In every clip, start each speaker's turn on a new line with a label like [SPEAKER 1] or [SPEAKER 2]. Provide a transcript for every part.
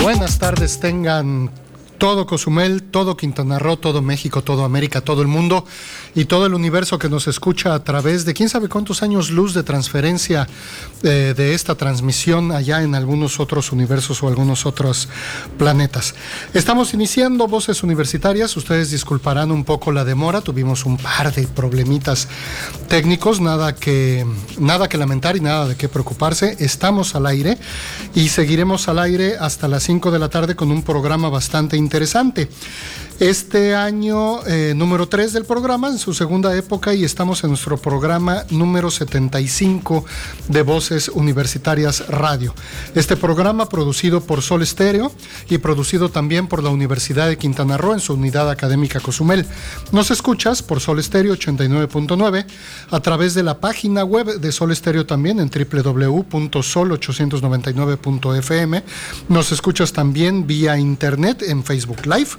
[SPEAKER 1] Buenas tardes tengan todo Cozumel, todo Quintana Roo, todo México, todo América, todo el mundo y todo el universo que nos escucha a través de quién sabe cuántos años luz de transferencia eh, de esta transmisión allá en algunos otros universos o algunos otros planetas. Estamos iniciando Voces Universitarias, ustedes disculparán un poco la demora, tuvimos un par de problemitas técnicos, nada que, nada que lamentar y nada de qué preocuparse, estamos al aire y seguiremos al aire hasta las 5 de la tarde con un programa bastante interesante interesante. Este año eh, número 3 del programa, en su segunda época, y estamos en nuestro programa número 75 de Voces Universitarias Radio. Este programa producido por Sol Estéreo y producido también por la Universidad de Quintana Roo en su unidad académica Cozumel. Nos escuchas por Sol Estéreo 89.9 a través de la página web de Sol Estéreo también en www.sol899.fm. Nos escuchas también vía internet en Facebook Live.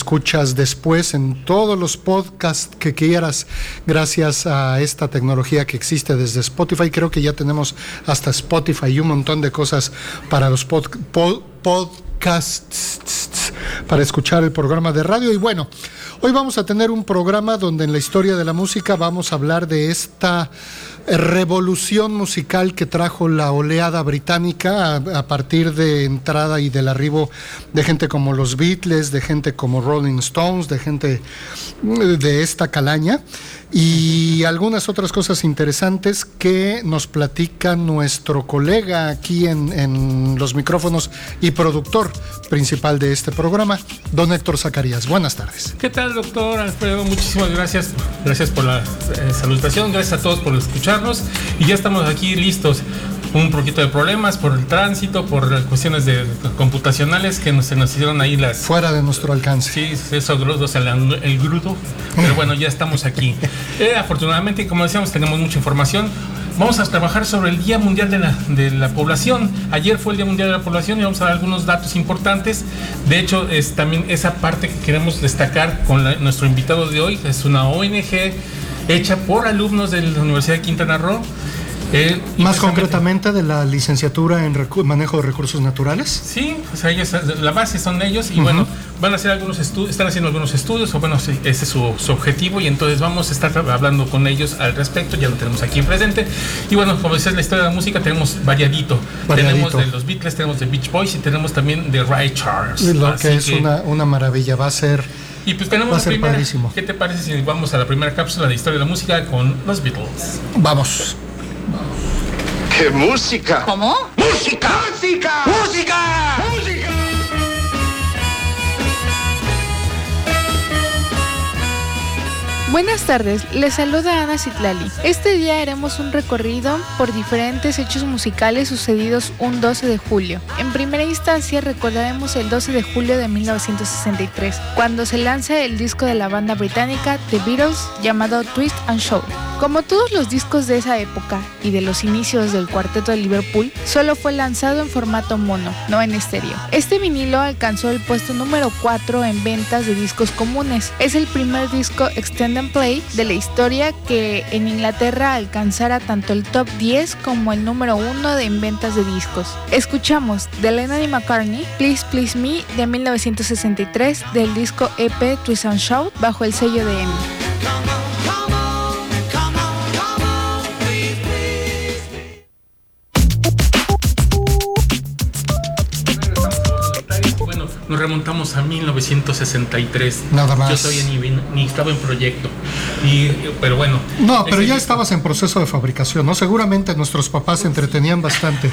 [SPEAKER 1] Escuchas después en todos los podcasts que quieras, gracias a esta tecnología que existe desde Spotify. Creo que ya tenemos hasta Spotify y un montón de cosas para los podcasts, para escuchar el programa de radio. Y bueno, hoy vamos a tener un programa donde en la historia de la música vamos a hablar de esta revolución musical que trajo la oleada británica a, partir de entrada y del arribo de gente como los Beatles, de gente como Rolling Stones, de gente de esta calaña y algunas otras cosas interesantes que nos platica nuestro colega aquí en, los micrófonos y productor principal de este programa, don Héctor Zacarías. Buenas tardes.
[SPEAKER 2] ¿Qué tal, doctor Alfredo? Muchísimas gracias. Gracias por la eh, salutación, gracias a todos por escucharnos y ya estamos aquí listos un poquito de problemas por el tránsito, por cuestiones de computacionales que nos, se nos hicieron ahí las...
[SPEAKER 1] Fuera de nuestro alcance.
[SPEAKER 2] Sí, eso, o sea, el, grudo. Pero bueno, ya estamos aquí. Eh, afortunadamente, como decíamos, tenemos mucha información. Vamos a trabajar sobre el Día Mundial de la, de la, Población. Ayer fue el Día Mundial de la Población y vamos a dar algunos datos importantes. De hecho, es también esa parte que queremos destacar con nuestro invitado de hoy. Es una ONG hecha por alumnos de la Universidad de Quintana Roo
[SPEAKER 1] eh, Más concretamente de la licenciatura en manejo de recursos naturales.
[SPEAKER 2] Sí, o sea, la base son ellos y bueno, van a hacer algunos estudios, están haciendo algunos estudios, o bueno, ese es su, objetivo y entonces vamos a estar hablando con ellos al respecto, ya lo tenemos aquí presente. Y bueno, como dices, la historia de la música tenemos variadito. Tenemos de los Beatles, tenemos de Beach Boys y tenemos también de Ray Charles.
[SPEAKER 1] Lo que es una, una maravilla, va a ser...
[SPEAKER 2] Y pues tenemos Va primera, ¿Qué te parece si vamos a la primera cápsula de historia de la música con los Beatles?
[SPEAKER 1] Vamos.
[SPEAKER 3] ¡Qué música!
[SPEAKER 4] ¿Cómo?
[SPEAKER 3] ¡Música! ¡Música! ¡Música! ¡Música!
[SPEAKER 5] Buenas tardes, les saluda Ana Citlali. Este día haremos un recorrido por diferentes hechos musicales sucedidos un 12 de julio. En primera instancia recordaremos el 12 de julio de 1963, cuando se lanza el disco de la banda británica The Beatles llamado Twist and Shout. Como todos los discos de esa época y de los inicios del cuarteto de Liverpool, solo fue lanzado en formato mono, no en estéreo. Este vinilo alcanzó el puesto número 4 en ventas de discos comunes. Es el primer disco extended play de la historia que en Inglaterra alcanzara tanto el top 10 como el número 1 de en ventas de discos. Escuchamos de Lennon y McCartney, Please Please Me de 1963 del disco EP Twist and Shout bajo el sello de EMI.
[SPEAKER 2] Remontamos a 1963.
[SPEAKER 1] Nada más.
[SPEAKER 2] Yo todavía ni, estaba en proyecto. Y, pero bueno.
[SPEAKER 1] No, pero ya estabas en proceso de fabricación, ¿no? Seguramente nuestros papás se entretenían bastante.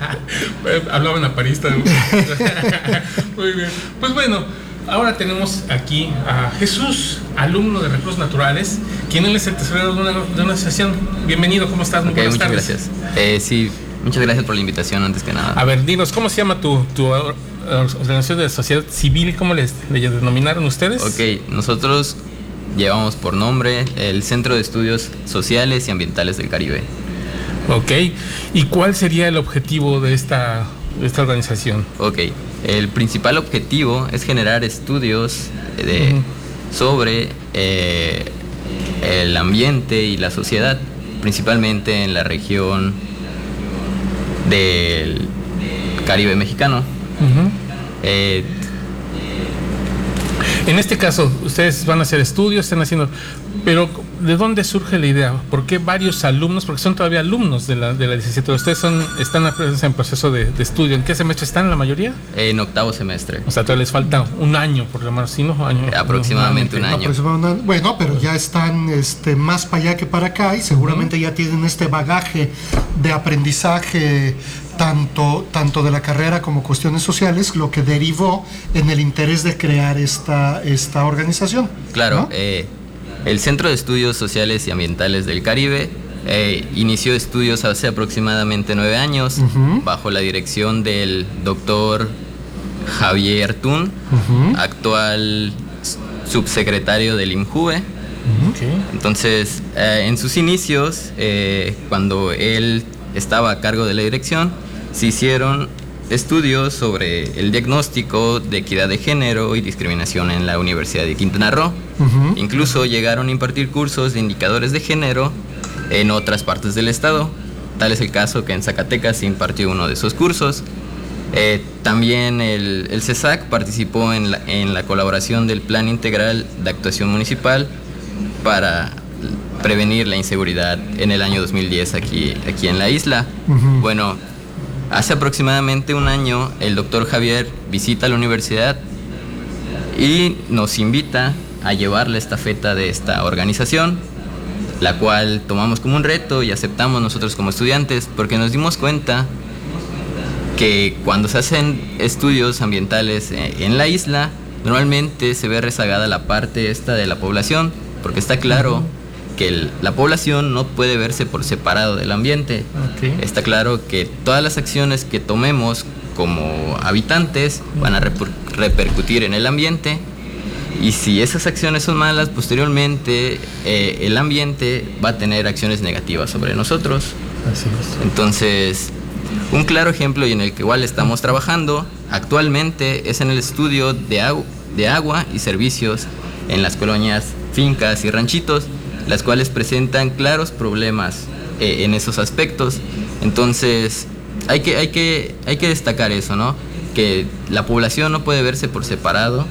[SPEAKER 2] Hablaban a París. Muy bien. Pues bueno, ahora tenemos aquí a Jesús, alumno de recursos naturales, quien él es el tesorero de una, de una sesión. Bienvenido, ¿cómo estás?
[SPEAKER 6] Muy buenas muchas gracias. Eh, sí, Muchas gracias por la invitación, antes que nada.
[SPEAKER 2] A ver, dinos, ¿cómo se llama tu, tu organización de sociedad civil? ¿Cómo les, denominaron ustedes?
[SPEAKER 6] Ok, nosotros llevamos por nombre el Centro de Estudios Sociales y Ambientales del Caribe.
[SPEAKER 2] Ok, ¿y cuál sería el objetivo de esta, esta organización?
[SPEAKER 6] Ok, el principal objetivo es generar estudios de, sobre eh, el ambiente y la sociedad, principalmente en la región del Caribe mexicano.
[SPEAKER 2] En este caso, ustedes van a hacer estudios, están haciendo, pero ¿de dónde surge la idea? ¿Por qué varios alumnos? Porque son todavía alumnos de la, de la licenciatura. ¿Ustedes son, están en proceso de, estudio? ¿En qué semestre están la mayoría?
[SPEAKER 6] En octavo semestre.
[SPEAKER 2] O sea, todavía les falta un año, por lo menos, ¿sí, no? Año,
[SPEAKER 6] Aproximadamente un año.
[SPEAKER 1] Bueno, pero ya están este, más para allá que para acá y seguramente ya tienen este bagaje de aprendizaje tanto, tanto de la carrera como cuestiones sociales, lo que derivó en el interés de crear esta, esta organización.
[SPEAKER 6] Claro, eh, el Centro de Estudios Sociales y Ambientales del Caribe eh, inició estudios hace aproximadamente nueve años bajo la dirección del doctor Javier Tun, actual subsecretario del IMJUE. Entonces, eh, en sus inicios, cuando él estaba a cargo de la dirección, se hicieron estudios sobre el diagnóstico de equidad de género y discriminación en la Universidad de Quintana Roo. Incluso llegaron a impartir cursos de indicadores de género en otras partes del estado. Tal es el caso que en Zacatecas se impartió uno de esos cursos. Eh, también el, el, CESAC participó en la, en la, colaboración del Plan Integral de Actuación Municipal para prevenir la inseguridad en el año 2010 aquí, aquí en la isla. Bueno, Hace aproximadamente un año el doctor Javier visita la universidad y nos invita a llevar la estafeta de esta organización, la cual tomamos como un reto y aceptamos nosotros como estudiantes porque nos dimos cuenta que cuando se hacen estudios ambientales eh, en la isla, normalmente se ve rezagada la parte esta de la población, porque está claro que la población no puede verse por separado del ambiente. Está claro que todas las acciones que tomemos como habitantes van a repercutir en el ambiente. Y si esas acciones son malas, posteriormente eh, el ambiente va a tener acciones negativas sobre nosotros. Entonces, un claro ejemplo y en el que igual estamos trabajando actualmente es en el estudio de, de agua y servicios en las colonias, fincas y ranchitos las cuales presentan claros problemas eh, en esos aspectos. Entonces, hay que, hay, que, hay que destacar eso, ¿no? Que la población no puede verse por separado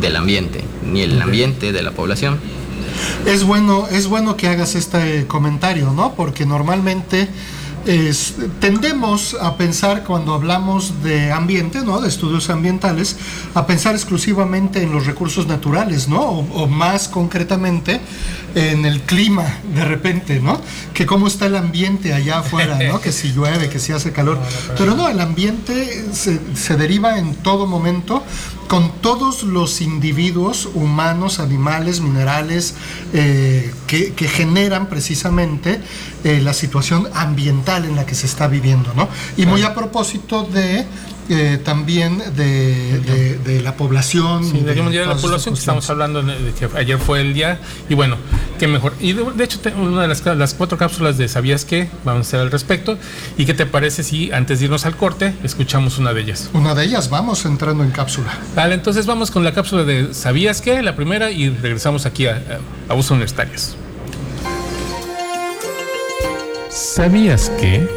[SPEAKER 6] del ambiente, ni el ambiente de la población.
[SPEAKER 1] Es bueno, es bueno que hagas este comentario, ¿no? Porque normalmente tendemos a pensar cuando hablamos de ambiente, ¿no? de estudios ambientales, a pensar exclusivamente en los recursos naturales, ¿no? o, más concretamente en el clima de repente, ¿no? que cómo está el ambiente allá afuera, ¿no? que si llueve, que si hace calor. Pero no, el ambiente se, se deriva en todo momento con todos los individuos humanos, animales, minerales, eh, que, generan precisamente eh, la situación ambiental en la que se está viviendo, ¿no? Y muy a propósito de eh, también de, la población.
[SPEAKER 2] Sí, de, de la población, estamos hablando de que ayer fue el día, y bueno, qué mejor. Y de, hecho, una de las, las, cuatro cápsulas de ¿Sabías qué? Vamos a hacer al respecto. ¿Y qué te parece si antes de irnos al corte, escuchamos una de ellas?
[SPEAKER 1] Una de ellas, vamos entrando en cápsula.
[SPEAKER 2] Vale, entonces vamos con la cápsula de ¿Sabías qué? La primera, y regresamos aquí a, a, a Universitarios.
[SPEAKER 7] ¿Sabías qué?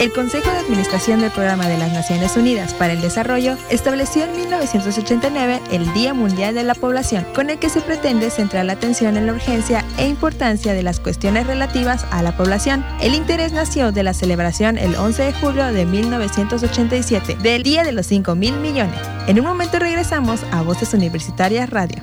[SPEAKER 8] El Consejo de Administración del Programa de las Naciones Unidas para el Desarrollo estableció en 1989 el Día Mundial de la Población, con el que se pretende centrar la atención en la urgencia e importancia de las cuestiones relativas a la población. El interés nació de la celebración el 11 de julio de 1987 del Día de los 5 mil millones. En un momento regresamos a Voces Universitarias Radio.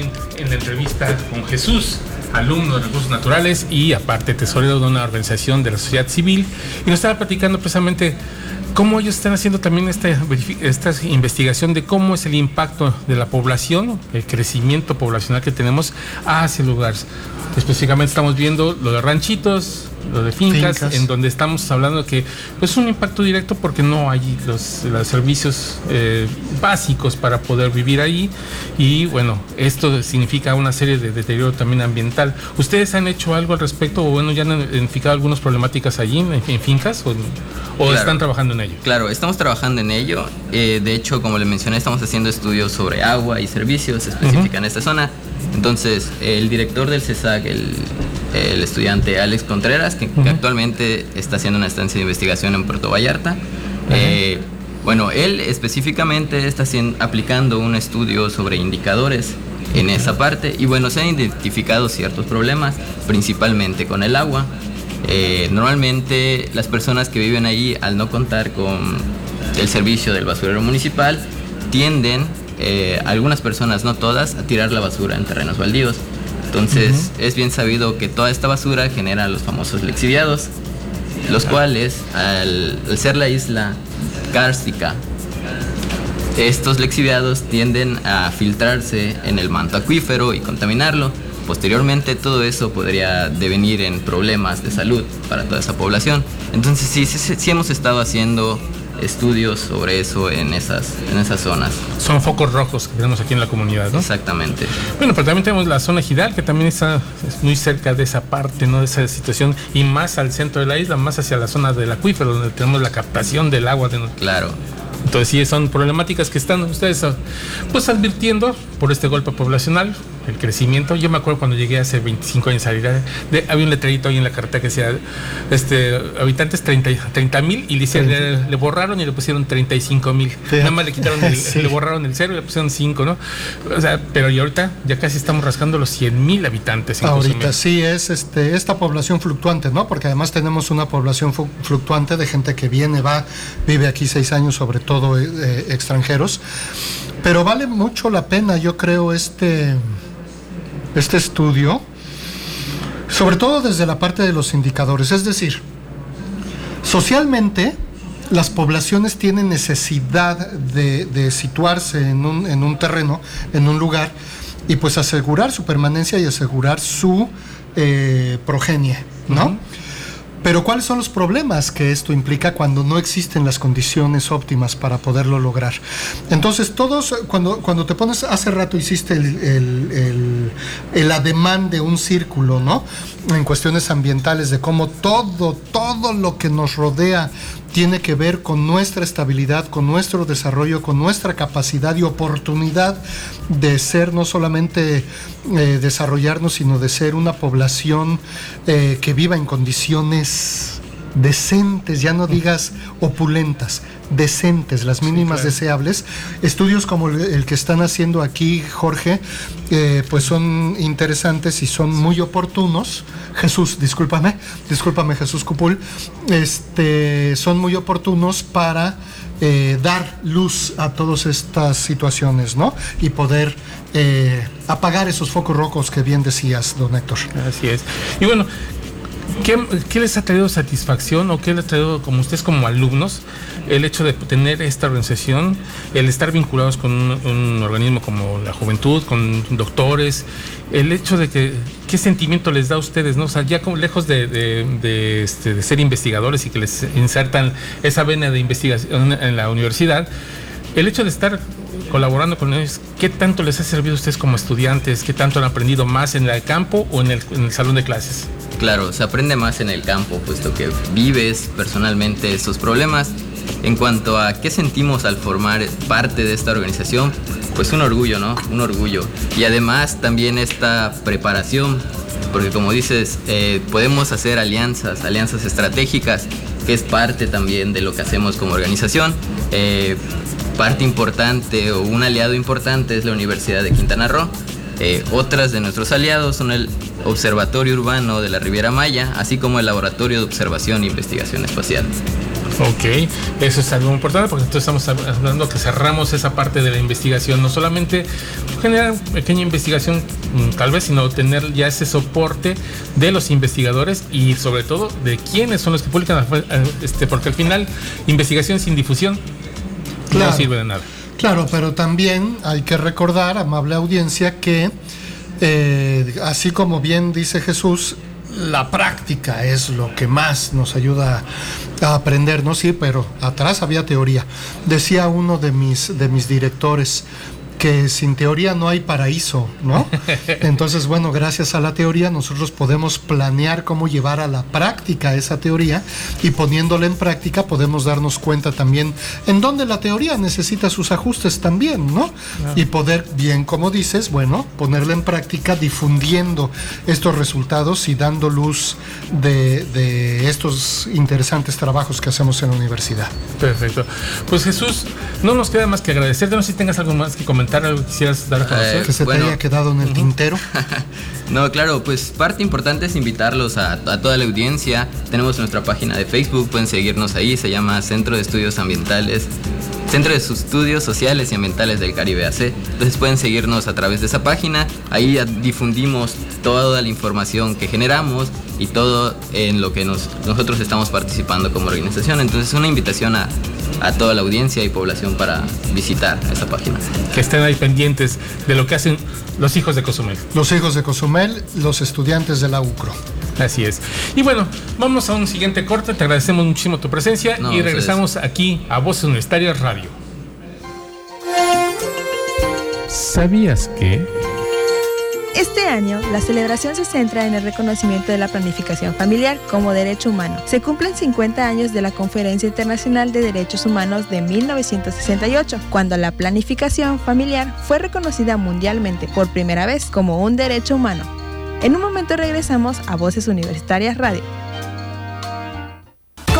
[SPEAKER 2] En, la entrevista con Jesús, alumno de recursos naturales y aparte tesorero de una organización de la sociedad civil. Y nos estaba platicando precisamente cómo ellos están haciendo también esta, esta investigación de cómo es el impacto de la población, el crecimiento poblacional que tenemos hacia el lugar. Específicamente estamos viendo lo de ranchitos, lo de fincas,
[SPEAKER 1] Fincas.
[SPEAKER 2] en donde estamos hablando que pues, es un impacto directo porque no hay los, los servicios eh, básicos para poder vivir ahí y bueno, esto significa una serie de deterioro también ambiental. ¿Ustedes han hecho algo al respecto o bueno, ya han identificado algunas problemáticas allí en, en fincas o, o
[SPEAKER 6] Claro.
[SPEAKER 2] están trabajando en ello?
[SPEAKER 6] Claro, estamos trabajando en ello. Eh, de hecho, como le mencioné, estamos haciendo estudios sobre agua y servicios específica en esta zona. Entonces, el director del CESAC, el, el estudiante Alex Contreras, que, que actualmente está haciendo una estancia de investigación en Puerto Vallarta, eh, bueno, él específicamente está haciendo, aplicando un estudio sobre indicadores en esa parte y bueno, se han identificado ciertos problemas, principalmente con el agua. Eh, normalmente las personas que viven ahí, al no contar con el servicio del basurero municipal, tienden, eh, algunas personas, no todas, a tirar la basura en terrenos baldíos. Entonces es bien sabido que toda esta basura genera los famosos lexiviados, los cuales al, al ser la isla kárstica, estos lexiviados tienden a filtrarse en el manto acuífero y contaminarlo. Posteriormente todo eso podría devenir en problemas de salud para toda esa población. Entonces sí, sí, sí hemos estado haciendo estudios sobre eso en esas, en esas zonas.
[SPEAKER 2] Son focos rojos que tenemos aquí en la comunidad, ¿no?
[SPEAKER 6] Exactamente.
[SPEAKER 2] Bueno, pero también tenemos la zona Gidal, que también está es muy cerca de esa parte, ¿no? De esa situación, y más al centro de la isla, más hacia la zona del acuífero, donde tenemos la captación del agua. De...
[SPEAKER 6] Claro.
[SPEAKER 2] Entonces sí, son problemáticas que están ustedes ah, pues advirtiendo por este golpe poblacional, el crecimiento. Yo me acuerdo cuando llegué hace 25 años a salir, de, había un letrerito ahí en la carretera que decía, este, habitantes 30 mil y le, le, le borraron y le pusieron 35 mil. Nada más le quitaron, el,
[SPEAKER 1] Sí.
[SPEAKER 2] le borraron el cero y le pusieron 5, ¿no? O sea, pero y ahorita ya casi estamos rascando los 100 mil habitantes. en
[SPEAKER 1] Ahorita
[SPEAKER 2] Cozumel.
[SPEAKER 1] sí es este, esta población fluctuante, ¿no? Porque además tenemos una población fluctuante de gente que viene, va, vive aquí seis años, sobre todo eh, eh, extranjeros. Pero vale mucho la pena, yo creo, este, este estudio, sobre todo desde la parte de los indicadores. Es decir, socialmente las poblaciones tienen necesidad de, situarse en un, en un terreno, en un lugar, y pues asegurar su permanencia y asegurar su eh, progenie, ¿no? Pero ¿cuáles son los problemas que esto implica cuando no existen las condiciones óptimas para poderlo lograr? Entonces, todos, cuando, cuando te pones, hace rato hiciste el, el, el- el ademán de un círculo, ¿no? En cuestiones ambientales, de cómo todo, todo lo que nos rodea tiene que ver con nuestra estabilidad, con nuestro desarrollo, con nuestra capacidad y oportunidad de ser no solamente eh, desarrollarnos, sino de ser una población eh, que viva en condiciones decentes, ya no digas opulentas, decentes, las mínimas
[SPEAKER 2] claro.
[SPEAKER 1] deseables. Estudios como el, el que están haciendo aquí, Jorge, eh, pues son interesantes y son muy oportunos. Jesús, discúlpame, discúlpame Jesús Cupul, este, son muy oportunos para eh, dar luz a todas estas situaciones, ¿no? Y poder eh, apagar esos focos rojos que bien decías, don Héctor.
[SPEAKER 2] Así es. Y bueno, ¿qué, les ha traído satisfacción o qué les ha traído, como ustedes como alumnos, el hecho de tener esta organización, el estar vinculados con un, organismo como la juventud, con doctores, el hecho de que, qué sentimiento les da a ustedes, ¿no? O sea, ya lejos este, de ser investigadores y que les insertan esa vena de investigación en la universidad, el hecho de estar colaborando con ellos, ¿qué tanto les ha servido a ustedes como estudiantes? ¿Qué tanto han aprendido más en el campo o en el, salón de clases?
[SPEAKER 6] Claro, se aprende más en el campo, puesto que vives personalmente esos problemas. En cuanto a qué sentimos al formar parte de esta organización, pues un orgullo, ¿no? Un orgullo. Y además también esta preparación, porque como dices, eh, podemos hacer alianzas, alianzas estratégicas que es parte también de lo que hacemos como organización. Eh, parte importante o un aliado importante es la Universidad de Quintana Roo. Eh, otras de nuestros aliados son el Observatorio Urbano de la Riviera Maya, así como el Laboratorio de Observación e Investigación Espacial.
[SPEAKER 2] Ok, eso es algo importante porque entonces estamos hablando que cerramos esa parte de la investigación, no solamente generar pequeña investigación mm, tal vez, sino tener ya ese soporte de los investigadores y sobre todo de quiénes son los que publican, este, porque al final investigación sin difusión no sirve de nada.
[SPEAKER 1] Claro, pero también hay que recordar, amable audiencia, que eh, así como bien dice Jesús, la práctica es lo que más nos ayuda a aprender, ¿no? Sí, pero atrás había teoría. Decía uno de mis, de mis directores, que sin teoría no hay paraíso, ¿no? Entonces, bueno, gracias a la teoría nosotros podemos planear cómo llevar a la práctica esa teoría y poniéndola en práctica podemos darnos cuenta también en dónde la teoría necesita sus ajustes también, ¿no? Y poder, bien como dices, bueno, ponerla en práctica difundiendo estos resultados y dando luz de, de estos interesantes trabajos que hacemos en la universidad.
[SPEAKER 2] Perfecto. Pues Jesús, no nos queda más que agradecerte, no sé si tengas algo más que comentar algo que quisieras dar a conocer?
[SPEAKER 1] Eh, que se te haya quedado en el tintero.
[SPEAKER 6] no, claro, pues parte importante es invitarlos a, toda la audiencia. Tenemos nuestra página de Facebook, pueden seguirnos ahí, se llama Centro de Estudios Ambientales. Centro de Estudios Sociales y Ambientales del Caribe AC. Entonces pueden seguirnos a través de esa página. Ahí difundimos toda la información que generamos y todo en lo que nosotros estamos participando como organización. Entonces es una invitación a, a toda la audiencia y población para visitar esa página.
[SPEAKER 2] Que estén ahí pendientes de lo que hacen los hijos de Cozumel.
[SPEAKER 1] Los hijos de Cozumel, los estudiantes de la UCRO.
[SPEAKER 2] Así es. Y bueno, vamos a un siguiente corte. Te agradecemos muchísimo tu presencia y regresamos aquí a Voces Universitarias Radio. ¿Sabías que...
[SPEAKER 8] Este año, la celebración se centra en el reconocimiento de la planificación familiar como derecho humano. Se cumplen 50 años de la Conferencia Internacional de Derechos Humanos de 1968, cuando la planificación familiar fue reconocida mundialmente por primera vez como un derecho humano. En un momento regresamos a Voces Universitarias Radio.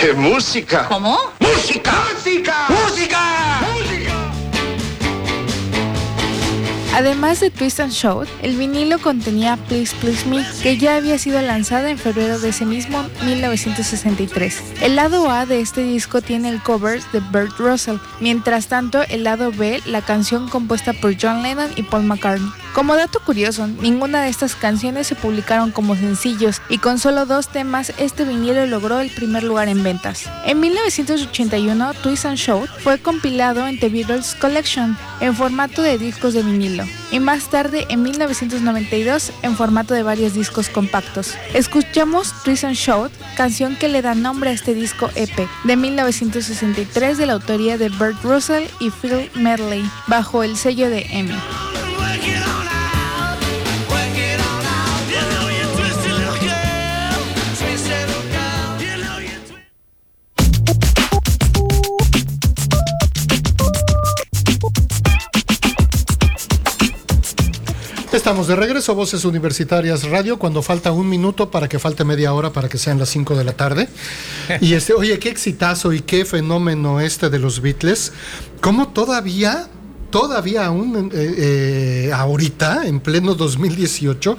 [SPEAKER 3] ¡Qué música!
[SPEAKER 9] ¿Cómo?
[SPEAKER 3] ¡Música! ¡Música! ¡Música!
[SPEAKER 5] Además de Twist and Shout, el vinilo contenía Please Please Me, que ya había sido lanzada en febrero de ese mismo 1963. El lado A de este disco tiene el cover de Bert Russell, mientras tanto el lado B la canción compuesta por John Lennon y Paul McCartney. Como dato curioso, ninguna de estas canciones se publicaron como sencillos y con solo dos temas este vinilo logró el primer lugar en ventas. En 1981, Twist and Shout fue compilado en The Beatles Collection en formato de discos de vinilo y más tarde en 1992 en formato de varios discos compactos. Escuchamos Twist and Shout, canción que le da nombre a este disco EP de 1963 de la autoría de Bert Russell y Phil Medley bajo el sello de EMI.
[SPEAKER 1] Estamos de regreso, Voces Universitarias Radio, cuando falta un minuto para que falte media hora para que sean las 5 de la tarde. Y este, oye, qué exitazo y qué fenómeno este de los Beatles. ¿Cómo todavía, todavía aún eh, eh, ahorita, en pleno 2018,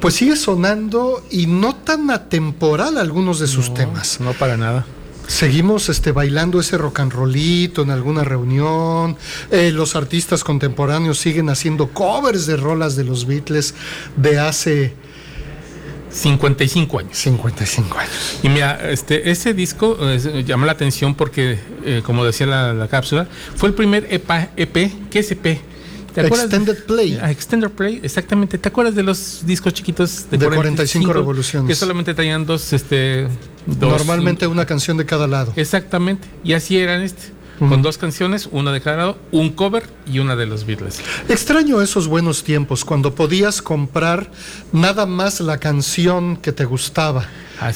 [SPEAKER 1] pues sigue sonando y no tan atemporal algunos de sus temas?
[SPEAKER 2] No, para nada.
[SPEAKER 1] Seguimos este, bailando ese rock and rollito en alguna reunión. Eh, los artistas contemporáneos siguen haciendo covers de rolas de los Beatles de hace
[SPEAKER 2] 55 años.
[SPEAKER 1] 55 años.
[SPEAKER 2] Y mira, este, ese disco eh, llama la atención porque, eh, como decía la, cápsula, fue el primer EP. EP ¿Qué es EP?
[SPEAKER 1] Extended Play.
[SPEAKER 2] Ah, Extended Play, exactamente. ¿Te acuerdas de los discos chiquitos
[SPEAKER 1] de, 45, revoluciones?
[SPEAKER 2] Que solamente traían dos, este,
[SPEAKER 1] Normalmente una canción de cada lado.
[SPEAKER 2] Exactamente. Y así eran este. con dos canciones, una de cada lado, un cover y una de los Beatles.
[SPEAKER 1] Extraño esos buenos tiempos, cuando podías comprar nada más la canción que te gustaba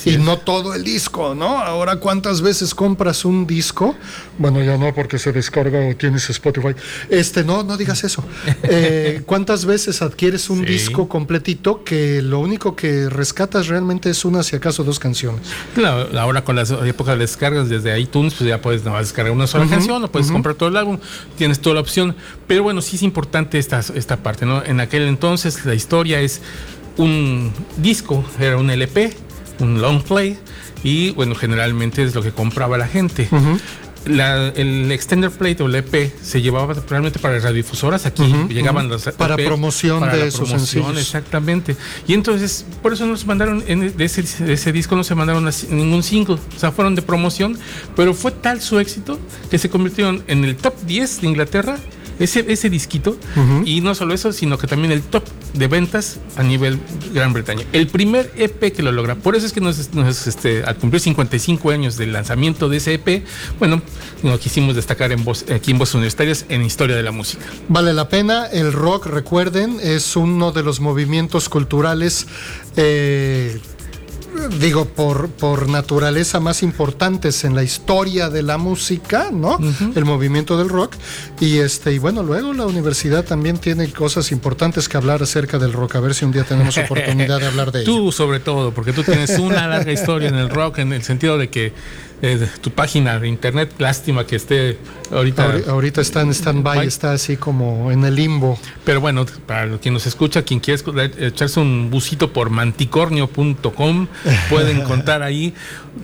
[SPEAKER 1] y no todo el disco, ¿no? Ahora, ¿cuántas veces compras un disco? Bueno, ya no porque se descarga o tienes Spotify. Este, no, no digas eso. Eh, ¿Cuántas veces adquieres un disco completito que lo único que rescatas realmente es una, si acaso, dos canciones?
[SPEAKER 2] Claro, ahora con la época de descargas desde iTunes, pues ya puedes no, descargar una sola canción o puedes comprar todo el álbum, tienes toda la opción. Pero bueno, sí es importante esta, esta parte, ¿no? En aquel entonces la historia es un disco, era un LP un long play y bueno, generalmente es lo que compraba la gente. el extender plate o el EP se llevaba realmente para radiodifusoras aquí llegaban los
[SPEAKER 1] para e promoción de sus promoción,
[SPEAKER 2] exactamente. Y entonces por eso nos mandaron en, de, ese, ese, disco no se mandaron ningún single. O sea fueron de promoción pero fue tal su éxito que se convirtieron en el top 10 de Inglaterra ese, ese disquito. Y no solo eso, sino que también el top de ventas a nivel Gran Bretaña. El primer EP que lo logra. Por eso es que nos, este, al cumplir 55 años del lanzamiento de ese EP, bueno, lo quisimos destacar en voz, aquí en Voces Universitarias en Historia de la Música.
[SPEAKER 1] Vale la pena. El rock, recuerden, es uno de los movimientos culturales. Eh, digo, por, por naturaleza más importantes en la historia de la música, ¿no? El movimiento del rock. Y este, y bueno, luego la universidad también tiene cosas importantes que hablar acerca del rock. A ver si un día tenemos oportunidad de hablar de ello.
[SPEAKER 2] Tú, sobre todo, porque tú tienes una larga historia en el rock, en el sentido de que eh, tu página de internet. Lástima que esté ahorita.
[SPEAKER 1] Ahorita está en stand-by, está así como en el limbo.
[SPEAKER 2] Pero bueno, para quien nos escucha, quien quiere echarse un busito por manticornio.com, puede encontrar ahí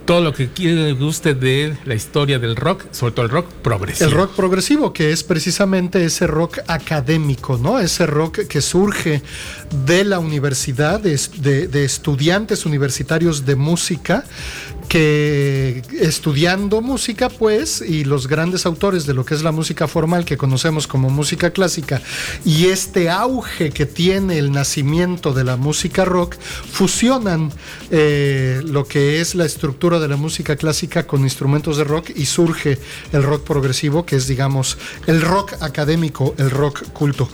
[SPEAKER 2] todo lo que guste de la historia del rock, sobre todo el rock progresivo.
[SPEAKER 1] El rock progresivo, que es precisamente ese rock académico, ¿no? Ese rock que surge de la universidad, de estudiantes universitarios de música que estudiando música, pues, y los grandes autores de lo que es la música formal que conocemos como música clásica, y este auge que tiene el nacimiento de la música rock, fusionan eh, lo que es la estructura de la música clásica con instrumentos de rock y surge el rock progresivo, que es, digamos, el rock académico, el rock culto.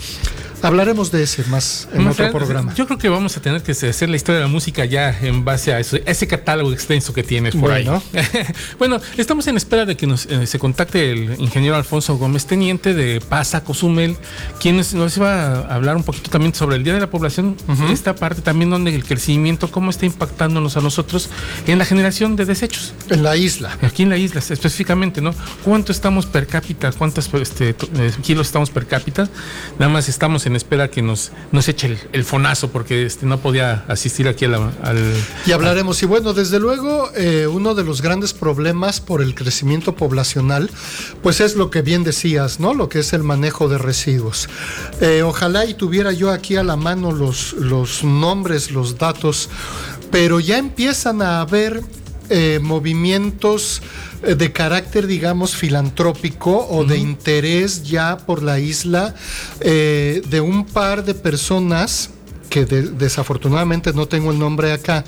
[SPEAKER 1] Hablaremos de ese más en otro programa.
[SPEAKER 2] Yo creo que vamos a tener que hacer la historia de la música ya en base a ese catálogo extenso que tienes por ahí. bueno, estamos en espera de que nos, eh, se contacte el ingeniero Alfonso Gómez Teniente de Pasa Cozumel, quien nos iba a hablar un poquito también sobre el Día de la Población, esta parte también donde el crecimiento, cómo está impactándonos a nosotros en la generación de desechos.
[SPEAKER 1] En la isla.
[SPEAKER 2] Aquí en la isla, específicamente, ¿no? ¿Cuánto estamos per cápita? ¿Cuántos este, eh, kilos estamos per cápita? Nada más estamos en espera que nos, eche el, fonazo porque este, no podía asistir aquí al...
[SPEAKER 1] Y hablaremos. Y bueno, desde luego, eh, uno de los grandes problemas por el crecimiento poblacional, pues es lo que bien decías, ¿no? Lo que es el manejo de residuos. Eh, ojalá y tuviera yo aquí a la mano los, los nombres, los datos, pero ya empiezan a haber eh, movimientos eh, de carácter, digamos, filantrópico o de interés ya por la isla eh, de un par de personas que desafortunadamente no tengo el nombre acá,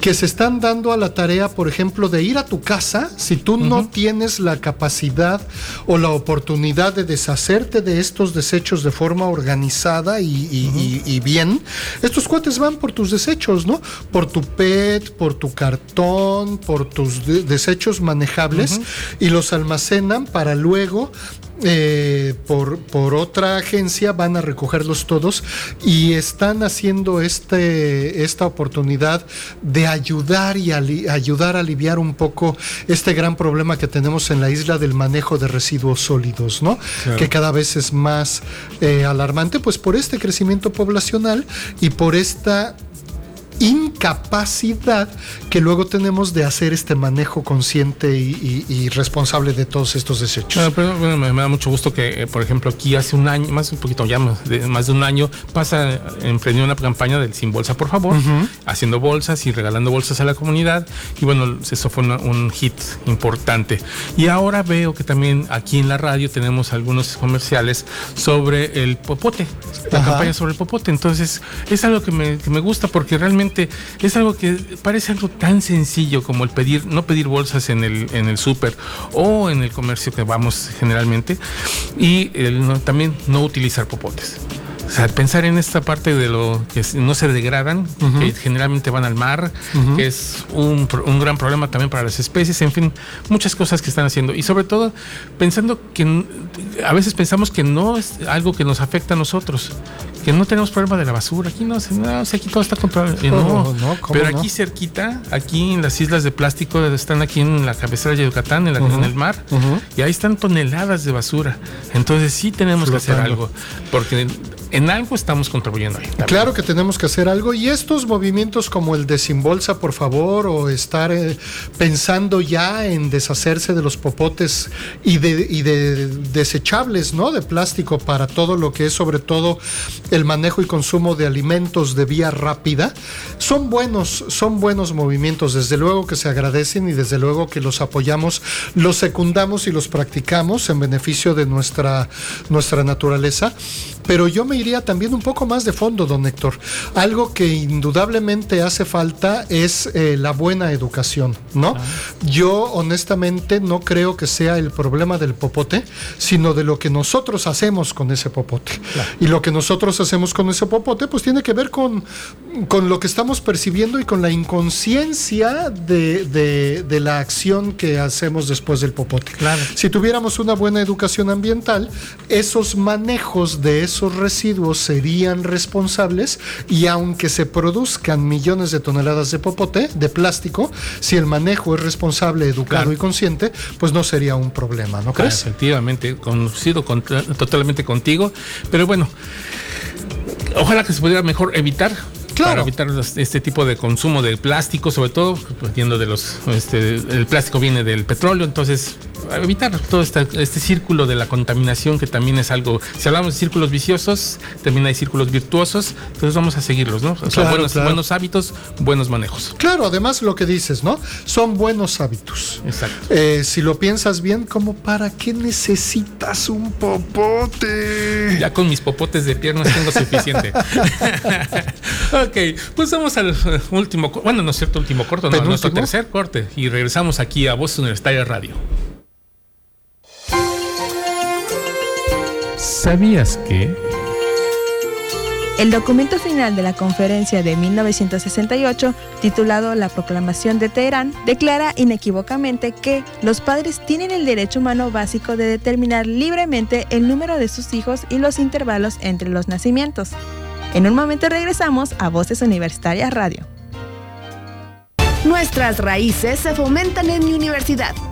[SPEAKER 1] que se están dando a la tarea, por ejemplo, de ir a tu casa, si tú no tienes la capacidad o la oportunidad de deshacerte de estos desechos de forma organizada y, bien, estos cuates van por tus desechos, ¿no? Por tu PET, por tu cartón, por tus desechos manejables y los almacenan para luego eh, por, por, otra agencia, van a recogerlos todos y están haciendo este, esta oportunidad de ayudar y ayudar a aliviar un poco este gran problema que tenemos en la isla del manejo de residuos sólidos, ¿no? Que cada vez es más eh, alarmante, pues por este crecimiento poblacional y por esta incapacidad que luego tenemos de hacer este manejo consciente y, responsable de todos estos desechos.
[SPEAKER 2] me, da mucho gusto que, eh, por ejemplo, aquí hace un año, más un poquito ya, más de, más de un año, pasa, emprendió una campaña del Sin Bolsa, por favor, haciendo bolsas y regalando bolsas a la comunidad. Y bueno, eso fue un hit importante. Y ahora veo que también aquí en la radio tenemos algunos comerciales sobre el popote, la campaña sobre el popote. Entonces, es algo que me, que me gusta porque realmente es algo que parece algo tan sencillo como el pedir, no pedir bolsas en el, en el súper o en el comercio que vamos generalmente, y también no utilizar popotes. O sea, pensar en esta parte de lo que no se degradan, que generalmente van al mar, que es un, un, gran problema también para las especies, en fin, muchas cosas que están haciendo. Y sobre todo, pensando que a veces pensamos que no es algo que nos afecta a nosotros, que no tenemos problema de la basura. Aquí no, no aquí todo está controlado. No, no, pero aquí cerquita, aquí en las islas de plástico, están aquí en la cabecera de Yucatán, en, el mar, y ahí están toneladas de basura. Entonces sí tenemos que hacer algo, porque en algo estamos contribuyendo ahí.
[SPEAKER 1] Claro que tenemos que hacer algo y estos movimientos como el desembolsa por favor o estar eh, pensando ya en deshacerse de los popotes y de, y de desechables, ¿no? De plástico para todo lo que es sobre todo el manejo y consumo de alimentos de vía rápida, son buenos, son buenos movimientos, desde luego que se agradecen y desde luego que los apoyamos, los secundamos y los practicamos en beneficio de nuestra, nuestra naturaleza. Pero yo me iría también un poco más de fondo, don Héctor. Algo que indudablemente hace falta es eh, la buena educación, ¿no? Yo honestamente no creo que sea el problema del popote, sino de lo que nosotros hacemos con ese popote. Y lo que nosotros hacemos con ese popote, pues tiene que ver con, con lo que estamos percibiendo y con la inconsciencia de, de, la acción que hacemos después del popote. Si tuviéramos una buena educación ambiental, esos manejos de esos residuos serían responsables y aunque se produzcan millones de toneladas de popote, de plástico, si el manejo es responsable, educado y consciente, pues no sería un problema, ¿no crees?
[SPEAKER 2] efectivamente, conocido totalmente contigo, pero bueno, ojalá que se pudiera mejor evitar para evitar este tipo de consumo de plástico, sobre todo, entiendo de los, este, el plástico viene del petróleo, entonces evitar todo este, este, círculo de la contaminación que también es algo, si hablamos de círculos viciosos, también hay círculos virtuosos, entonces vamos a seguirlos, ¿no? Son buenos, buenos, hábitos, buenos manejos.
[SPEAKER 1] Claro, además lo que dices, ¿no? Son buenos hábitos.
[SPEAKER 2] Exacto.
[SPEAKER 1] Eh, si lo piensas bien, como para qué necesitas un popote.
[SPEAKER 2] Ya con mis popotes de piernas tengo suficiente. ok, pues vamos al último, bueno, no es cierto, último corto, no, nuestro tercer corte y regresamos aquí a Voz Universitaria Radio. ¿Sabías que?
[SPEAKER 8] El documento final de la conferencia de 1968, titulado La Proclamación de Teherán, declara inequívocamente que los padres tienen el derecho humano básico de determinar libremente el número de sus hijos y los intervalos entre los nacimientos. En un momento regresamos a Voces Universitarias Radio.
[SPEAKER 10] Nuestras raíces se fomentan en mi universidad.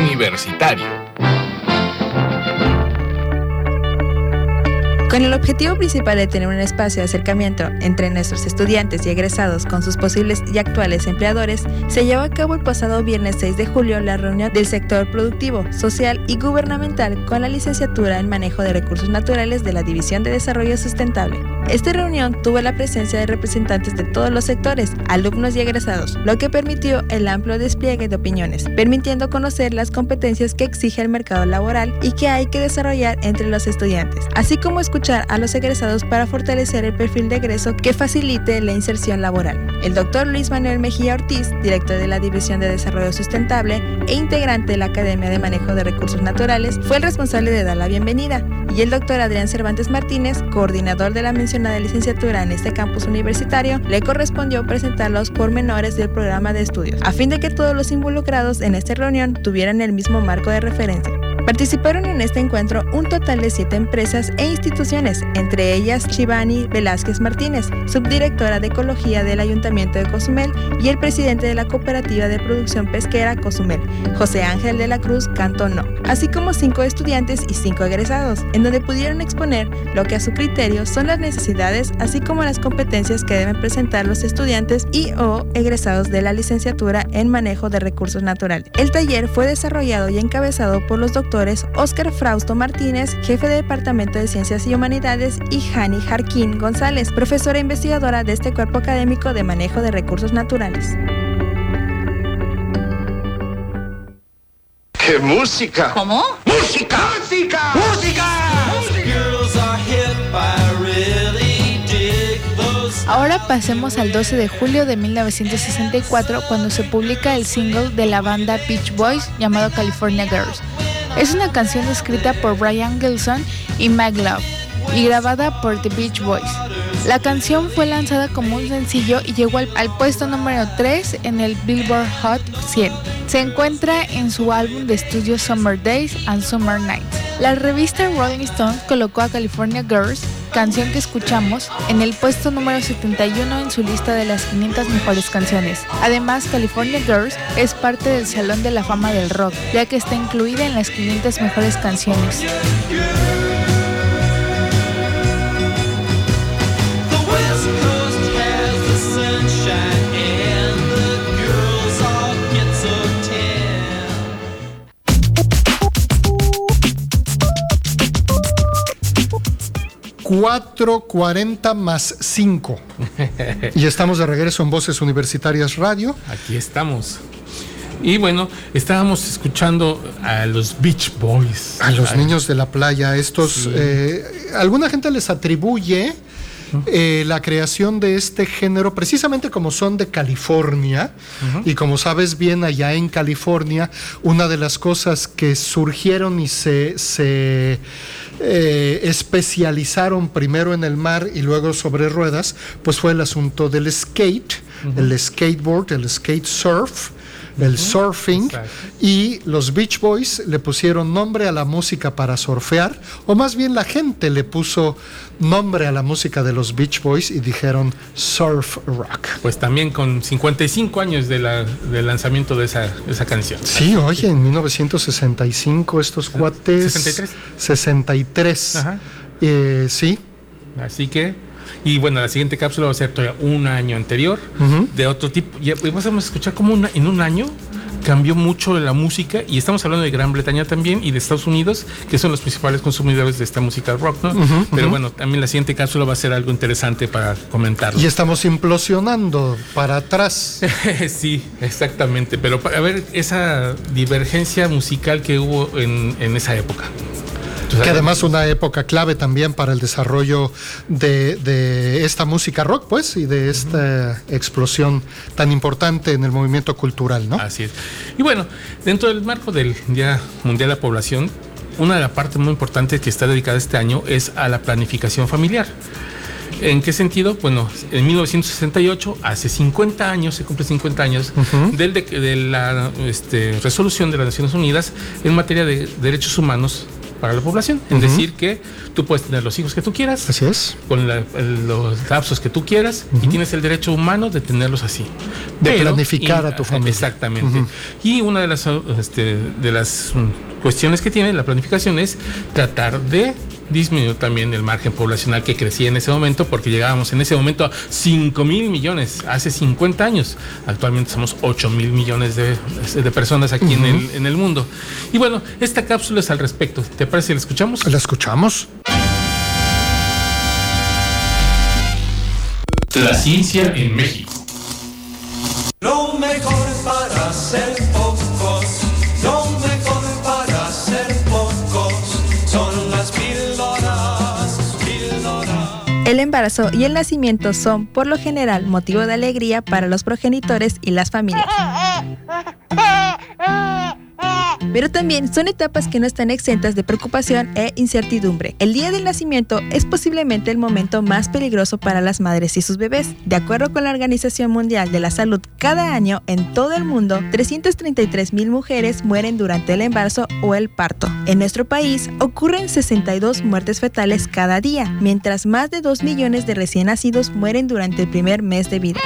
[SPEAKER 11] Universitario.
[SPEAKER 8] Con el objetivo principal de tener un espacio de acercamiento entre nuestros estudiantes y egresados con sus posibles y actuales empleadores, se llevó a cabo el pasado viernes 6 de julio la reunión del sector productivo, social y gubernamental con la licenciatura en manejo de recursos naturales de la División de Desarrollo Sustentable. Esta reunión tuvo la presencia de representantes de todos los sectores, alumnos y egresados, lo que permitió el amplio despliegue de opiniones, permitiendo conocer las competencias que exige el mercado laboral y que hay que desarrollar entre los estudiantes, así como escuchar a los egresados para fortalecer el perfil de egreso que facilite la inserción laboral. El doctor Luis Manuel Mejía Ortiz, director de la División de Desarrollo Sustentable e integrante de la Academia de Manejo de Recursos Naturales, fue el responsable de dar la bienvenida, y el doctor Adrián Cervantes Martínez, coordinador de la mencionada licenciatura en este campus universitario, le correspondió presentar los pormenores del programa de estudios, a fin de que todos los involucrados en esta reunión tuvieran el mismo marco de referencia. Participaron en este encuentro un total de siete empresas e instituciones, entre ellas Chivani Velázquez Martínez, subdirectora de Ecología del Ayuntamiento de Cozumel, y el presidente de la Cooperativa de Producción Pesquera Cozumel, José Ángel de la Cruz Cantono, así como cinco estudiantes y cinco egresados, en donde pudieron exponer lo que a su criterio son las necesidades, así como las competencias que deben presentar los estudiantes y o egresados de la licenciatura en manejo de recursos naturales. El taller fue desarrollado y encabezado por los doctores Óscar Frausto Martínez, jefe de Departamento de Ciencias y Humanidades, y Jani Jarquín González, profesora investigadora de este cuerpo académico de manejo de recursos naturales.
[SPEAKER 3] ¡Qué música!
[SPEAKER 9] ¿Cómo?
[SPEAKER 3] ¡Música! ¡Música! ¡Música!
[SPEAKER 5] Ahora pasemos al 12 de julio de 1964 cuando se publica el single de la banda Beach Boys llamado California Girls. Es una canción escrita por Brian Gilson y Mag Love y grabada por The Beach Boys. La canción fue lanzada como un sencillo y llegó al, puesto número 3 en el Billboard Hot 100. Se encuentra en su álbum de estudio Summer Days and Summer Nights. La revista Rolling Stone colocó a California Girls, canción que escuchamos, en el puesto número 71 en su lista de las 500 mejores canciones. Además, California Girls es parte del Salón de la Fama del Rock, ya que está incluida en las 500 mejores canciones.
[SPEAKER 1] Cuatro cuarenta más 5. y estamos de regreso en Voces Universitarias Radio.
[SPEAKER 2] Aquí estamos. Y bueno, estábamos escuchando a los Beach Boys.
[SPEAKER 1] A los niños de la playa. Estos, sí. eh, alguna gente les atribuye eh, la creación de este género, precisamente como son de California, uh -huh. y como sabes bien, allá en California, una de las cosas que surgieron y se, se eh, especializaron primero en el mar y luego sobre ruedas, pues fue el asunto del skate, uh -huh. el skateboard, el skate surf el surfing Exacto. y los Beach Boys le pusieron nombre a la música para surfear o más bien la gente le puso nombre a la música de los Beach Boys y dijeron surf rock.
[SPEAKER 2] Pues también con 55 años de la, del lanzamiento de esa, esa canción.
[SPEAKER 1] Sí, oye, en 1965 estos cuates...
[SPEAKER 2] 63.
[SPEAKER 1] 63. Ajá. Eh, sí.
[SPEAKER 2] Así que y bueno, la siguiente cápsula va a ser todavía un año anterior, uh -huh. de otro tipo. Y vamos a escuchar como una, en un año cambió mucho la música y estamos hablando de Gran Bretaña también y de Estados Unidos, que son los principales consumidores de esta música rock, ¿no? Uh -huh, Pero uh -huh. bueno, también la siguiente cápsula va a ser algo interesante para comentarlo.
[SPEAKER 1] Y estamos implosionando para atrás.
[SPEAKER 2] sí, exactamente. Pero para ver esa divergencia musical que hubo en, en esa época.
[SPEAKER 1] Que además una época clave también para el desarrollo de, de esta música rock, pues, y de esta uh -huh. explosión tan importante en el movimiento cultural, ¿no?
[SPEAKER 2] Así es. Y bueno, dentro del marco del Día Mundial de la Población, una de las partes muy importantes que está dedicada este año es a la planificación familiar. ¿En qué sentido? Bueno, en 1968, hace 50 años, se cumple 50 años, uh -huh. del de, de la este, resolución de las Naciones Unidas en materia de derechos humanos para la población. Es uh -huh. decir, que tú puedes tener los hijos que tú quieras.
[SPEAKER 1] Así es.
[SPEAKER 2] Con la, los lapsos que tú quieras uh -huh. y tienes el derecho humano de tenerlos así.
[SPEAKER 1] De Pero, planificar y, a tu familia.
[SPEAKER 2] Exactamente. Uh -huh. Y una de las, este, de las cuestiones que tiene la planificación es tratar de disminuyó también el margen poblacional que crecía en ese momento, porque llegábamos en ese momento a 5 mil millones hace 50 años. Actualmente somos 8 mil millones de, de, personas aquí uh -huh. en, el, en el mundo. Y bueno, esta cápsula es al respecto. ¿Te parece si la escuchamos?
[SPEAKER 1] La escuchamos.
[SPEAKER 11] La ciencia en México.
[SPEAKER 8] El embarazo y el nacimiento son, por lo general, motivo de alegría para los progenitores y las familias. pero también son etapas que no están exentas de preocupación e incertidumbre. El día del nacimiento es posiblemente el momento más peligroso para las madres y sus bebés. De acuerdo con la Organización Mundial de la Salud, cada año en todo el mundo, 333 mil mujeres mueren durante el embarazo o el parto. En nuestro país ocurren 62 muertes fetales cada día, mientras más de 2 millones de recién nacidos mueren durante el primer mes de vida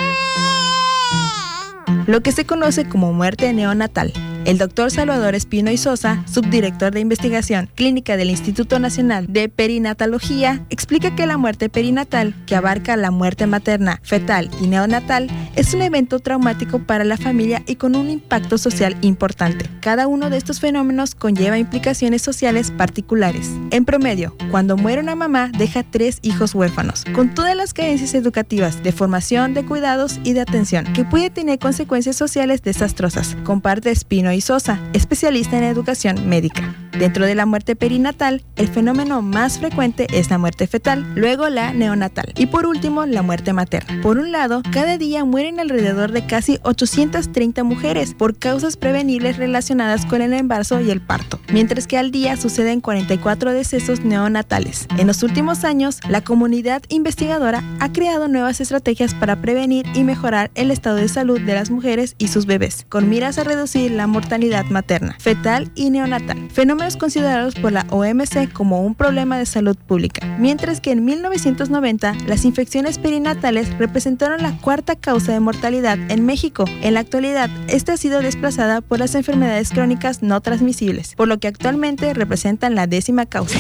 [SPEAKER 8] lo que se conoce como muerte neonatal. El doctor Salvador Espino y Sosa, subdirector de investigación clínica del Instituto Nacional de Perinatología, explica que la muerte perinatal, que abarca la muerte materna, fetal y neonatal, es un evento traumático para la familia y con un impacto social importante. Cada uno de estos fenómenos conlleva implicaciones sociales particulares. En promedio, cuando muere una mamá, deja tres hijos huérfanos, con todas las carencias educativas, de formación, de cuidados y de atención, que puede tener consecuencias sociales desastrosas, comparte Espino y Sosa, especialista en educación médica. Dentro de la muerte perinatal, el fenómeno más frecuente es la muerte fetal, luego la neonatal y por último la muerte materna. Por un lado, cada día mueren alrededor de casi 830 mujeres por causas prevenibles relacionadas con el embarazo y el parto, mientras que al día suceden 44 decesos neonatales. En los últimos años, la comunidad investigadora ha creado nuevas estrategias para prevenir y mejorar el estado de salud de las mujeres y sus bebés, con miras a reducir la mortalidad materna, fetal y neonatal. Fenómeno considerados por la OMC como un problema de salud pública, mientras que en 1990 las infecciones perinatales representaron la cuarta causa de mortalidad en México. En la actualidad, esta ha sido desplazada por las enfermedades crónicas no transmisibles, por lo que actualmente representan la décima causa.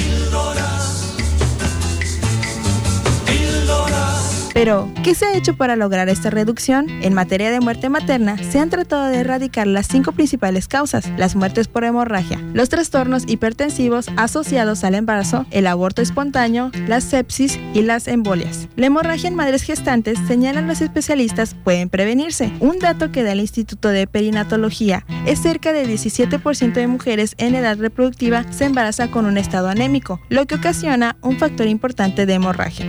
[SPEAKER 8] Pero, ¿qué se ha hecho para lograr esta reducción? En materia de muerte materna, se han tratado de erradicar las cinco principales causas, las muertes por hemorragia, los trastornos hipertensivos asociados al embarazo, el aborto espontáneo, la sepsis y las embolias. La hemorragia en madres gestantes, señalan los especialistas, pueden prevenirse. Un dato que da el Instituto de Perinatología es cerca del 17% de mujeres en edad reproductiva se embaraza con un estado anémico, lo que ocasiona un factor importante de hemorragia.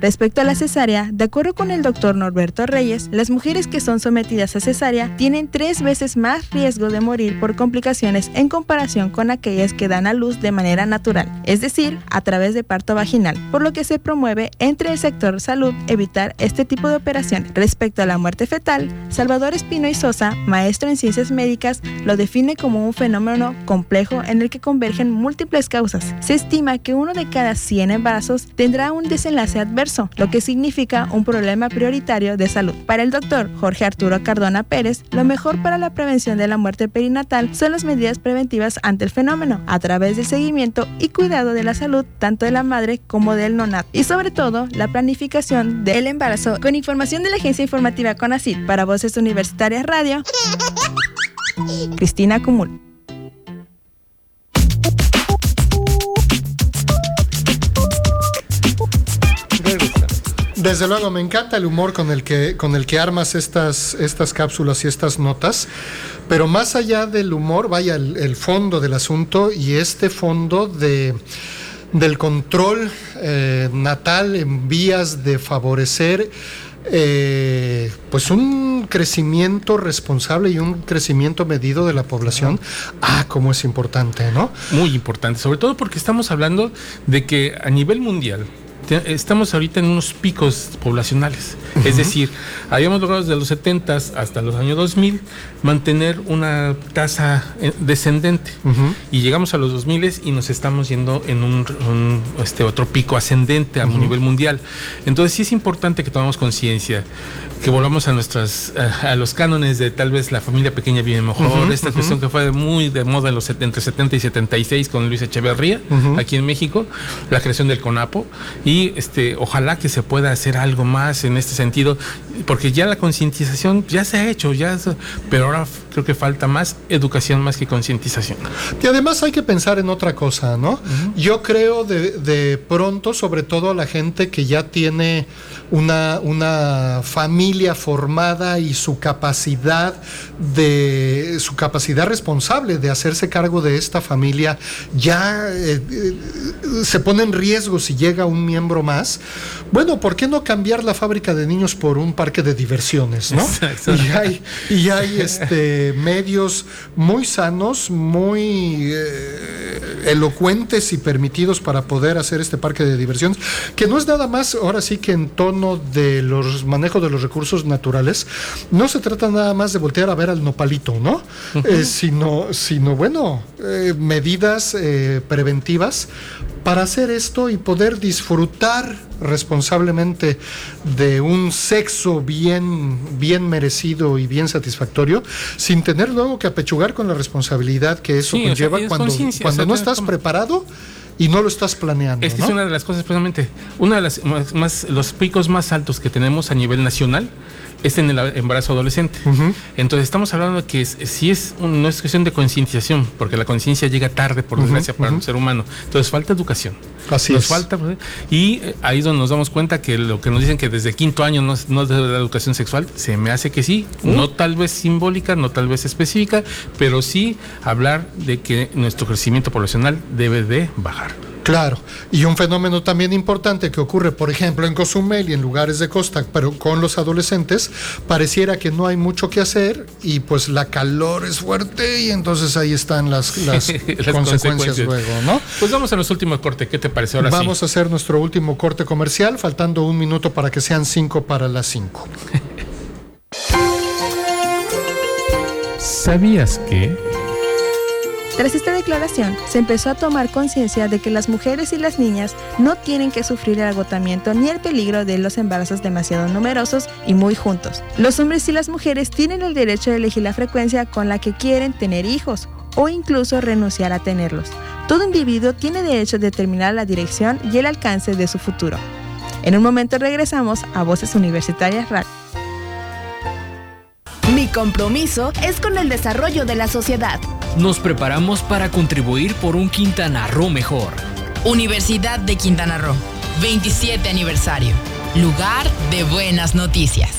[SPEAKER 8] Respecto a la cesárea, de acuerdo con el doctor Norberto Reyes, las mujeres que son sometidas a cesárea tienen tres veces más riesgo de morir por complicaciones en comparación con aquellas que dan a luz de manera natural, es decir, a través de parto vaginal, por lo que se promueve entre el sector salud evitar este tipo de operaciones. Respecto a la muerte fetal, Salvador Espino y Sosa, maestro en ciencias médicas, lo define como un fenómeno complejo en el que convergen múltiples causas. Se estima que uno de cada 100 embarazos tendrá un desenlace adverso, lo que significa un problema prioritario de salud. Para el doctor Jorge Arturo Cardona Pérez, lo mejor para la prevención de la muerte perinatal son las medidas preventivas ante el fenómeno, a través del seguimiento y cuidado de la salud tanto de la madre como del nonato, y sobre todo la planificación del embarazo. Con información de la agencia informativa CONACYT para Voces Universitarias Radio, Cristina Cumul.
[SPEAKER 1] Desde luego, me encanta el humor con el que, con el que armas estas, estas cápsulas y estas notas, pero más allá del humor, vaya el, fondo del asunto y este fondo de, del control eh, natal en vías de favorecer eh, pues un crecimiento responsable y un crecimiento medido de la población. Ah, cómo es importante, ¿no?
[SPEAKER 2] Muy importante, sobre todo porque estamos hablando de que a nivel mundial estamos ahorita en unos picos poblacionales. Es decir, habíamos logrado desde los 70 hasta los años 2000 mantener una tasa eh, descendente. Y llegamos a los 2000 y nos estamos yendo en un, este otro pico ascendente a nivel mundial. Entonces sí es importante que tomemos conciencia, que volvamos a nuestras a, los cánones de tal vez la familia pequeña vive mejor, esta cuestión que fue muy de moda en los entre 70 y 76 con Luis Echeverría aquí en México, la creación del CONAPO y este, ojalá que se pueda hacer algo más en este sentido, porque ya la concientización ya se ha hecho, ya, pero ahora creo que falta más educación más que concientización.
[SPEAKER 1] Y además hay que pensar en otra cosa, ¿no? Yo creo de, de, pronto, sobre todo a la gente que ya tiene una, una familia formada y su capacidad de su capacidad responsable de hacerse cargo de esta familia ya eh, eh, se pone en riesgo si llega un miembro más. Bueno, ¿por qué no cambiar la fábrica de niños por un parque parque de diversiones, ¿no? Y hay, y hay este, medios muy sanos, muy eh, elocuentes y permitidos para poder hacer este parque de diversiones, que no es nada más, ahora sí que en tono de los manejos de los recursos naturales, no se trata nada más de voltear a ver al nopalito, ¿no? Eh, sino, sino, bueno, eh, medidas preventivas para hacer esto y poder disfrutar responsablemente de un sexo bien, bien merecido y bien satisfactorio, sin tener luego que apechugar con la responsabilidad que eso
[SPEAKER 2] Sí, o sea,
[SPEAKER 1] conlleva
[SPEAKER 2] es
[SPEAKER 1] cuando, cuando
[SPEAKER 2] o sea,
[SPEAKER 1] no estás preparado y no lo estás planeando.
[SPEAKER 2] Es que
[SPEAKER 1] ¿no?
[SPEAKER 2] es una de las cosas, precisamente, una de las más, más- los picos más altos que tenemos a nivel nacional es en el embarazo adolescente. Entonces estamos hablando de que es- si es un- no es cuestión de concienciación, porque la conciencia llega tarde, por desgracia, para un ser humano. Entonces falta educación.
[SPEAKER 1] Así
[SPEAKER 2] nos
[SPEAKER 1] es.
[SPEAKER 2] falta pues, y eh, ahí es donde nos damos cuenta que lo que nos dicen que desde quinto año no, no debe dar educación sexual, se me hace que sí, no tal vez simbólica, no tal vez específica, pero sí hablar de que nuestro crecimiento poblacional debe de bajar.
[SPEAKER 1] Claro, y un fenómeno también importante que ocurre, por ejemplo, en Cozumel y en lugares de costa, pero con los adolescentes, pareciera que no hay mucho que hacer y pues la calor es fuerte y entonces ahí están las, las,
[SPEAKER 2] Las
[SPEAKER 1] consecuencias, luego, ¿no?
[SPEAKER 2] Pues vamos a los últimos cortes. ¿Qué te parece ahora
[SPEAKER 1] Vamos
[SPEAKER 2] sí?
[SPEAKER 1] a hacer nuestro último corte comercial, faltando un minuto para que sean cinco para las cinco.
[SPEAKER 2] ¿Sabías que?
[SPEAKER 8] Tras esta declaración, se empezó a tomar conciencia de que las mujeres y las niñas no tienen que sufrir el agotamiento ni el peligro de los embarazos demasiado numerosos y muy juntos. Los hombres y las mujeres tienen el derecho de elegir la frecuencia con la que quieren tener hijos o incluso renunciar a tenerlos. Todo individuo tiene derecho a determinar la dirección y el alcance de su futuro. En un momento regresamos a Voces Universitarias Radio.
[SPEAKER 10] Mi compromiso es con el desarrollo de la sociedad.
[SPEAKER 7] Nos preparamos para contribuir por un Quintana Roo mejor.
[SPEAKER 9] Universidad de Quintana Roo, 27 aniversario. Lugar de buenas noticias.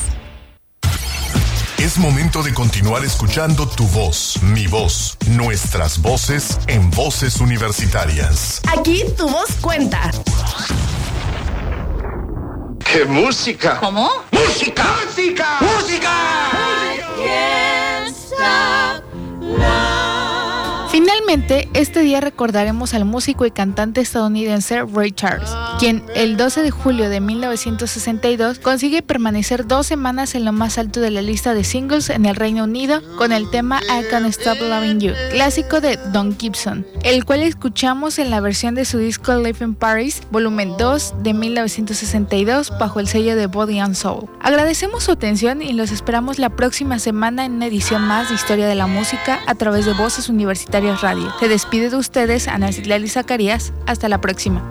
[SPEAKER 12] Es momento de continuar escuchando tu voz, mi voz, nuestras voces en voces universitarias.
[SPEAKER 10] Aquí tu voz cuenta.
[SPEAKER 3] ¡Qué música!
[SPEAKER 10] ¿Cómo?
[SPEAKER 3] ¡Música! ¡Música! ¡Música!
[SPEAKER 5] Finalmente, este día recordaremos al músico y cantante estadounidense Ray Charles, quien el 12 de julio de 1962 consigue permanecer dos semanas en lo más alto de la lista de singles en el Reino Unido con el tema I Can't Stop Loving You, clásico de Don Gibson, el cual escuchamos en la versión de su disco Live in Paris, volumen 2 de 1962 bajo el sello de Body and Soul. Agradecemos su atención y los esperamos la próxima semana en una edición más de Historia de la Música a través de Voces Universitarias Radio. Se despide de ustedes Ana Citlali Zacarías. Hasta la próxima.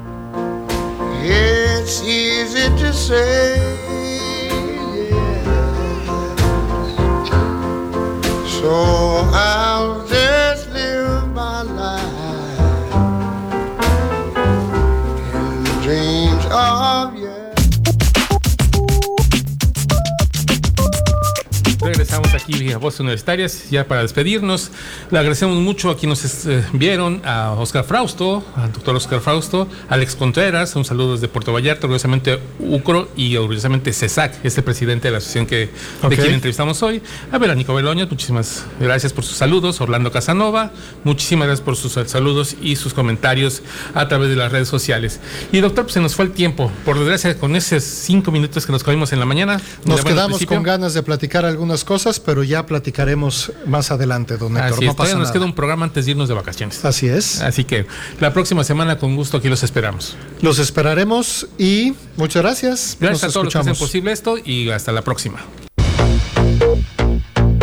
[SPEAKER 2] Voces Universitarias ya para despedirnos. Le agradecemos mucho a quienes nos eh, vieron, a Oscar Frausto, al doctor Oscar Frausto, Alex Contreras, un saludo desde Puerto Vallarta, orgullosamente UCRO y orgullosamente CESAC, es el presidente de la asociación que,
[SPEAKER 1] Ok.
[SPEAKER 2] de quien entrevistamos hoy. A Verónico Beloña, muchísimas gracias por sus saludos. Orlando Casanova, muchísimas gracias por sus saludos y sus comentarios a través de las redes sociales. Y doctor, pues se nos fue el tiempo. Por desgracia, con esos cinco minutos que nos comimos en la mañana.
[SPEAKER 1] Nos quedamos con ganas de platicar algunas cosas, pero ya platicaremos más adelante, don Héctor.
[SPEAKER 2] Así
[SPEAKER 1] no
[SPEAKER 2] es,
[SPEAKER 1] pasa
[SPEAKER 2] nos
[SPEAKER 1] nada.
[SPEAKER 2] queda un programa antes de irnos de vacaciones.
[SPEAKER 1] Así es.
[SPEAKER 2] Así que la próxima semana con gusto aquí los esperamos.
[SPEAKER 1] Los esperaremos y muchas gracias.
[SPEAKER 2] Gracias
[SPEAKER 1] Nos
[SPEAKER 2] a todos los que hacen
[SPEAKER 1] escuchamos.
[SPEAKER 2] posible esto y hasta la próxima.